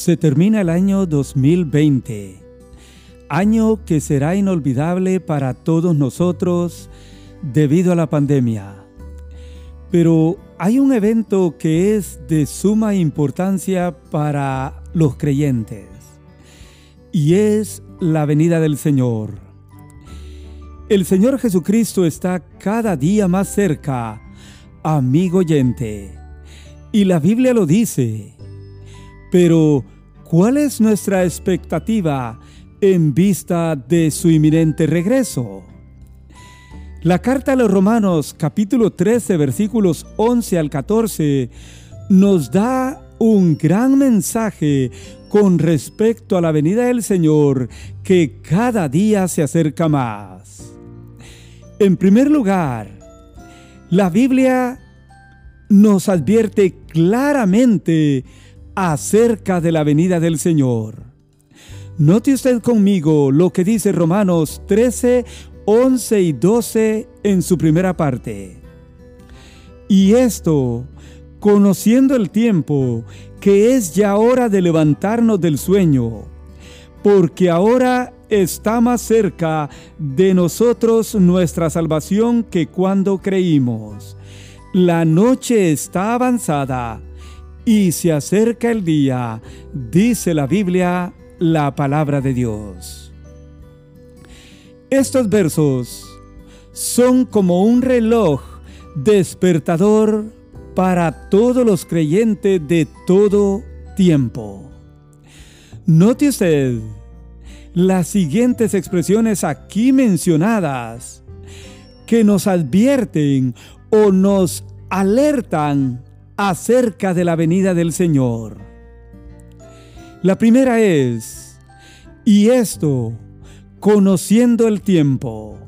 Se termina el año 2020, año que será inolvidable para todos nosotros debido a la pandemia. Pero hay un evento que es de suma importancia para los creyentes y es la venida del Señor. El Señor Jesucristo está cada día más cerca, amigo oyente, y la Biblia lo dice. Pero, ¿cuál es nuestra expectativa en vista de su inminente regreso? La carta a los Romanos capítulo 13 versículos 11 al 14 nos da un gran mensaje con respecto a la venida del Señor que cada día se acerca más. En primer lugar, la Biblia nos advierte claramente acerca de la venida del Señor. Note usted conmigo lo que dice Romanos 13, 11 y 12 en su primera parte. Y esto, conociendo el tiempo, que es ya hora de levantarnos del sueño, porque ahora está más cerca de nosotros nuestra salvación que cuando creímos. La noche está avanzada y se acerca el día, dice la Biblia, la palabra de Dios. Estos versos son como un reloj despertador para todos los creyentes de todo tiempo. Note usted las siguientes expresiones aquí mencionadas que nos advierten o nos alertan acerca de la venida del Señor. La primera es, y esto, conociendo el tiempo.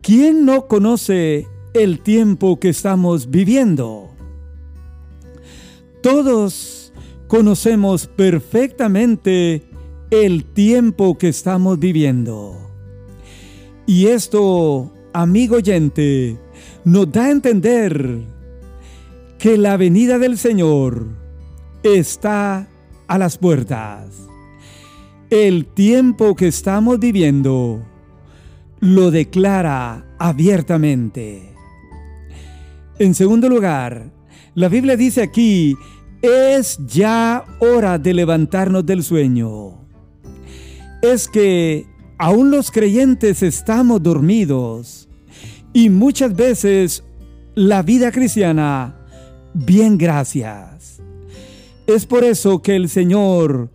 ¿Quién no conoce el tiempo que estamos viviendo? Todos conocemos perfectamente el tiempo que estamos viviendo. Y esto, amigo oyente, nos da a entender que la venida del Señor está a las puertas. El tiempo que estamos viviendo lo declara abiertamente. En segundo lugar, la Biblia dice aquí, es ya hora de levantarnos del sueño. Es que aún los creyentes estamos dormidos y muchas veces la vida cristiana bien gracias. Es por eso que el Señor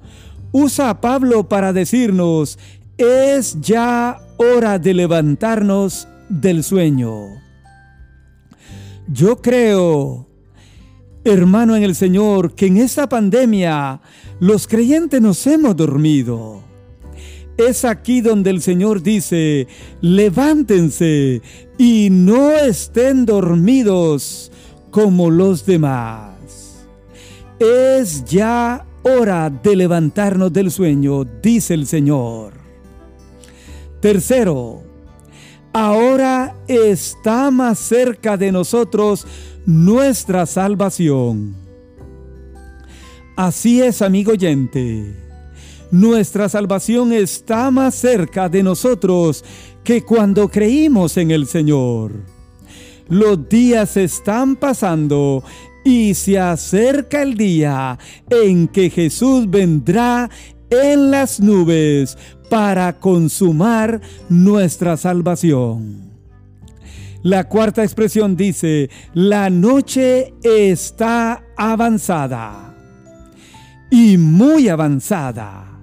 usa a Pablo para decirnos, es ya hora de levantarnos del sueño. Yo creo, hermano en el Señor, que en esta pandemia los creyentes nos hemos dormido. Es aquí donde el Señor dice, levántense y no estén dormidos como los demás. Es ya hora de levantarnos del sueño, dice el Señor. Tercero, ahora está más cerca de nosotros nuestra salvación. Así es, amigo oyente. Nuestra salvación está más cerca de nosotros que cuando creímos en el Señor. Los días están pasando y se acerca el día en que Jesús vendrá en las nubes para consumar nuestra salvación. La cuarta expresión dice, la noche está avanzada y muy avanzada.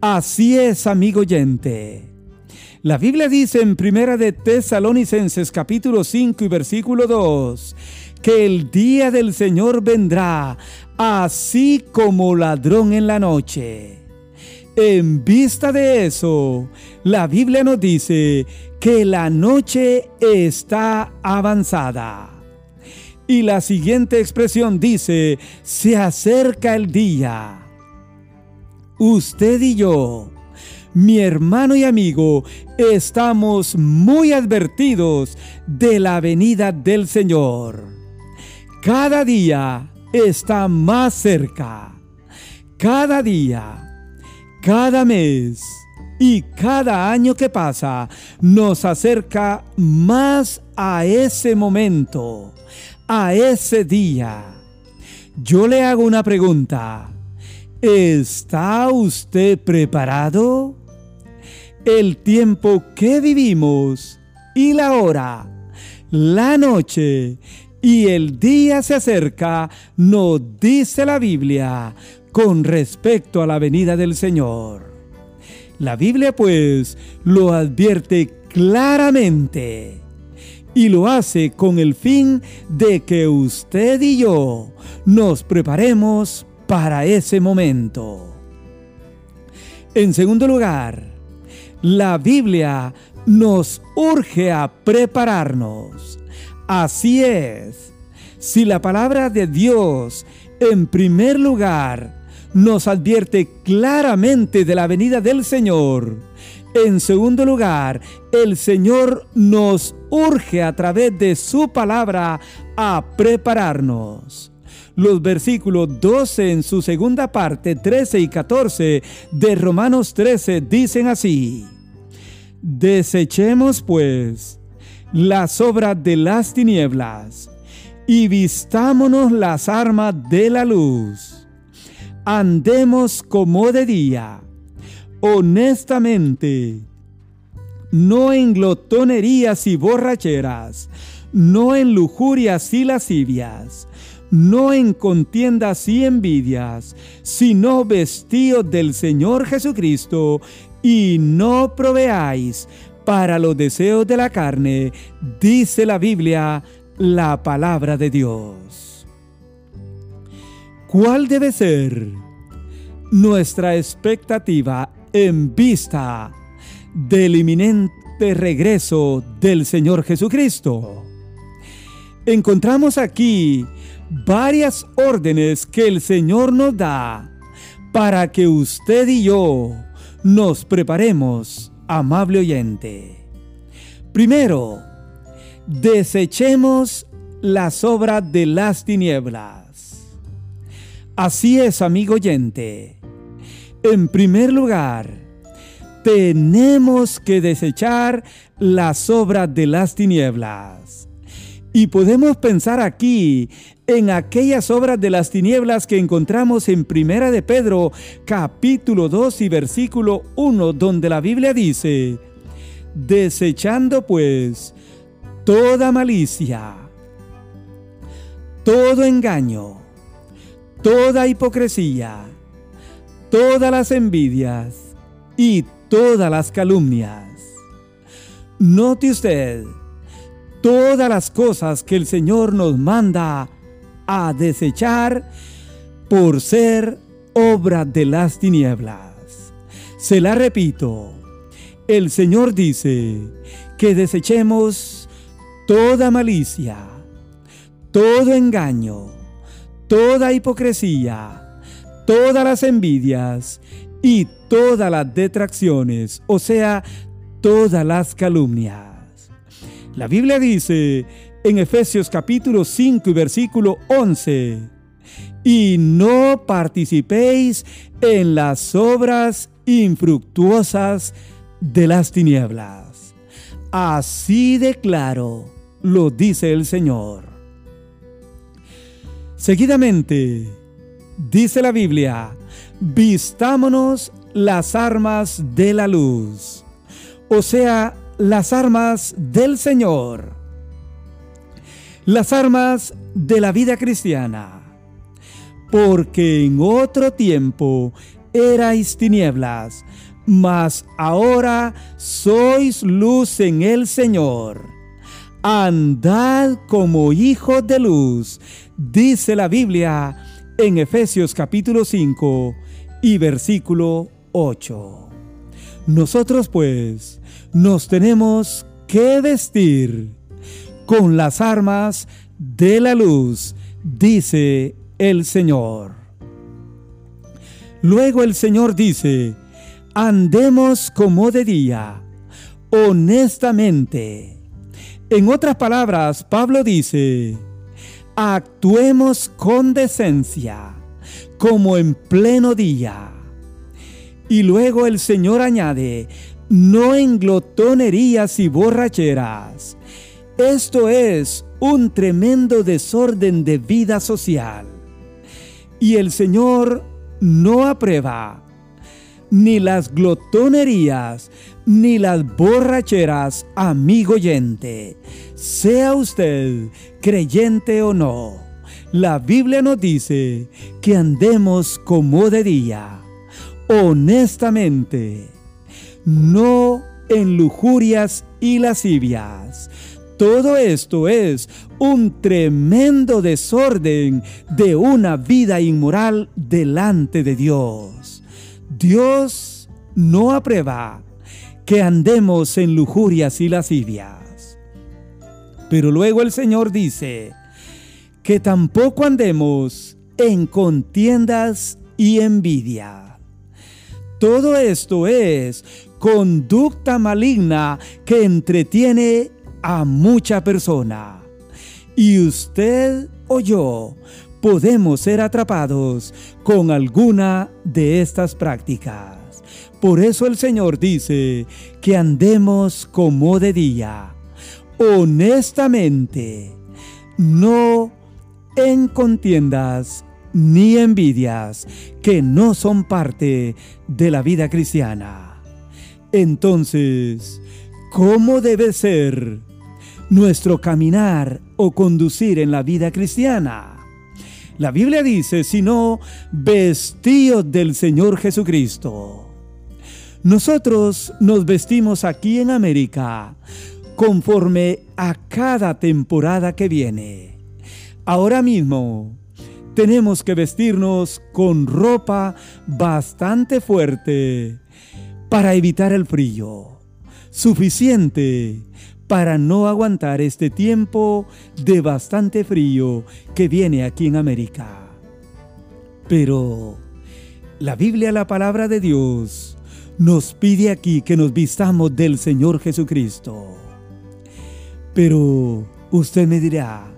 Así es, amigo oyente. La Biblia dice en Primera de Tesalonicenses capítulo 5 y versículo 2 que el día del Señor vendrá así como ladrón en la noche. En vista de eso, la Biblia nos dice que la noche está avanzada. Y la siguiente expresión dice, se acerca el día. Usted y yo mi hermano y amigo, estamos muy advertidos de la venida del Señor. Cada día está más cerca. cada día, cada mes y cada año que pasa nos acerca más a ese momento, a ese día. Yo le hago una pregunta. ¿Está usted preparado? El tiempo que vivimos y la hora, la noche y el día se acerca, nos dice la Biblia con respecto a la venida del Señor. La Biblia pues lo advierte claramente y lo hace con el fin de que usted y yo nos preparemos para ese momento. En segundo lugar, la Biblia nos urge a prepararnos. Así es, si la palabra de Dios en primer lugar nos advierte claramente de la venida del Señor, en segundo lugar, el Señor nos urge a través de su palabra a prepararnos. Los versículos 12 en su segunda parte, 13 y 14 de Romanos 13 dicen así. Desechemos pues las obras de las tinieblas y vistámonos las armas de la luz. Andemos como de día, honestamente, no en glotonerías y borracheras, no en lujurias y lascivias, no en contiendas y envidias, sino vestidos del Señor Jesucristo y no proveáis para los deseos de la carne, dice la Biblia, la palabra de Dios. ¿Cuál debe ser nuestra expectativa en vista del inminente regreso del Señor Jesucristo? Encontramos aquí varias órdenes que el Señor nos da para que usted y yo nos preparemos, amable oyente. Primero, desechemos las obras de las tinieblas. Así es, amigo oyente. En primer lugar, tenemos que desechar las obras de las tinieblas. Y podemos pensar aquí en aquellas obras de las tinieblas que encontramos en Primera de Pedro, capítulo 2 y versículo 1, donde la Biblia dice, desechando pues toda malicia, todo engaño, toda hipocresía, todas las envidias y todas las calumnias. Note usted todas las cosas que el Señor nos manda a desechar por ser obra de las tinieblas. Se la repito, el Señor dice que desechemos toda malicia, todo engaño, toda hipocresía, todas las envidias y todas las detracciones, o sea, todas las calumnias. La Biblia dice en Efesios capítulo 5 y versículo 11. Y no participéis en las obras infructuosas de las tinieblas. Así de claro lo dice el Señor. Seguidamente, dice la Biblia, vistámonos las armas de la luz, o sea, las armas del Señor las armas de la vida cristiana. Porque en otro tiempo erais tinieblas, mas ahora sois luz en el Señor. Andad como hijos de luz, dice la Biblia en Efesios capítulo 5 y versículo 8. Nosotros pues nos tenemos que vestir con las armas de la luz, dice el Señor. Luego el Señor dice, andemos como de día, honestamente. En otras palabras, Pablo dice, actuemos con decencia, como en pleno día. Y luego el Señor añade, no en glotonerías y borracheras. Esto es un tremendo desorden de vida social. Y el Señor no aprueba ni las glotonerías, ni las borracheras, amigo oyente. Sea usted creyente o no, la Biblia nos dice que andemos como de día, honestamente, no en lujurias y lascivias. Todo esto es un tremendo desorden de una vida inmoral delante de Dios. Dios no aprueba que andemos en lujurias y lascivias. Pero luego el Señor dice que tampoco andemos en contiendas y envidia. Todo esto es conducta maligna que entretiene a mucha persona. Y usted o yo podemos ser atrapados con alguna de estas prácticas. Por eso el Señor dice que andemos como de día, honestamente, no en contiendas ni envidias que no son parte de la vida cristiana. Entonces, ¿cómo debe ser nuestro caminar o conducir en la vida cristiana? La Biblia dice, sino vestidos del Señor Jesucristo. Nosotros nos vestimos aquí en América conforme a cada temporada que viene. Ahora mismo tenemos que vestirnos con ropa bastante fuerte para evitar el frío, suficiente para no aguantar este tiempo de bastante frío que viene aquí en América. Pero la Biblia, la palabra de Dios, nos pide aquí que nos vistamos del Señor Jesucristo. Pero usted me dirá,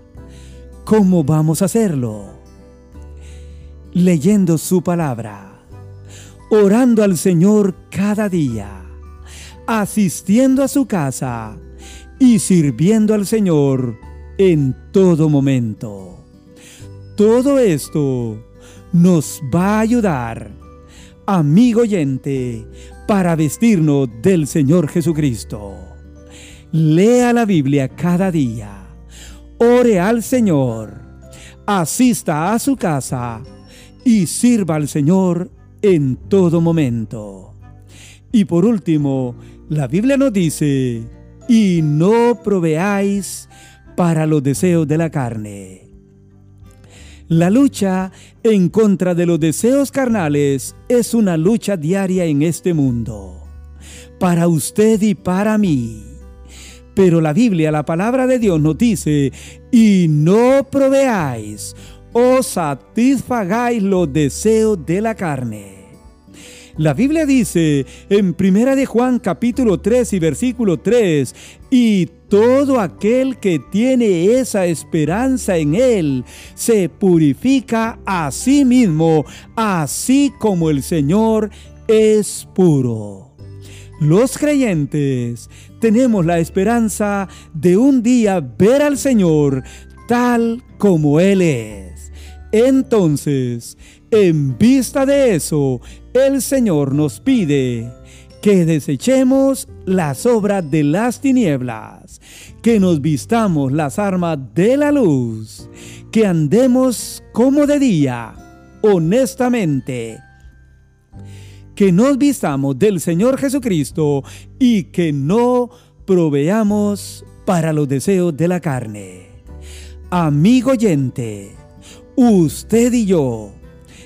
¿cómo vamos a hacerlo? Leyendo su palabra, orando al Señor cada día, asistiendo a su casa, y sirviendo al Señor en todo momento. Todo esto nos va a ayudar, amigo oyente, para vestirnos del Señor Jesucristo. Lea la Biblia cada día, ore al Señor, asista a su casa y sirva al Señor en todo momento. Y por último, la Biblia nos dice, y no proveáis para los deseos de la carne. La lucha en contra de los deseos carnales es una lucha diaria en este mundo, para usted y para mí. Pero la Biblia, la palabra de Dios nos dice, y no proveáis o satisfagáis los deseos de la carne. La Biblia dice en Primera de Juan capítulo 3 y versículo 3, y todo aquel que tiene esa esperanza en Él se purifica a sí mismo, así como el Señor es puro. Los creyentes tenemos la esperanza de un día ver al Señor tal como Él es. Entonces, en vista de eso, el Señor nos pide que desechemos las obras de las tinieblas, que nos vistamos las armas de la luz, que andemos como de día, honestamente, que nos vistamos del Señor Jesucristo y que no proveamos para los deseos de la carne. Amigo oyente, usted y yo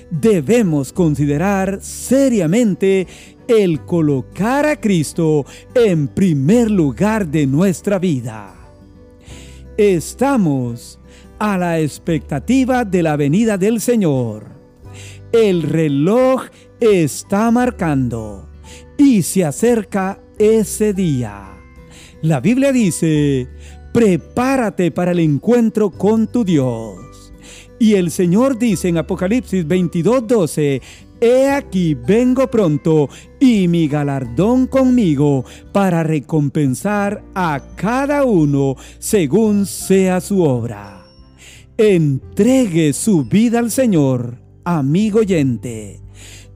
debemos considerar seriamente el colocar a Cristo en primer lugar de nuestra vida. Estamos a la expectativa de la venida del Señor. El reloj está marcando y se acerca ese día. La Biblia dice, prepárate para el encuentro con tu Dios. Y el Señor dice en Apocalipsis 22:12, He aquí vengo pronto y mi galardón conmigo para recompensar a cada uno según sea su obra. Entregue su vida al Señor, amigo oyente,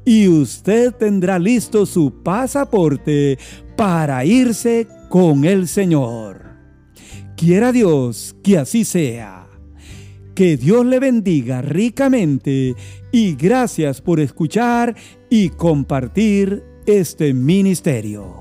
y usted tendrá listo su pasaporte para irse con el Señor. Quiera Dios que así sea. Que Dios le bendiga ricamente y gracias por escuchar y compartir este ministerio.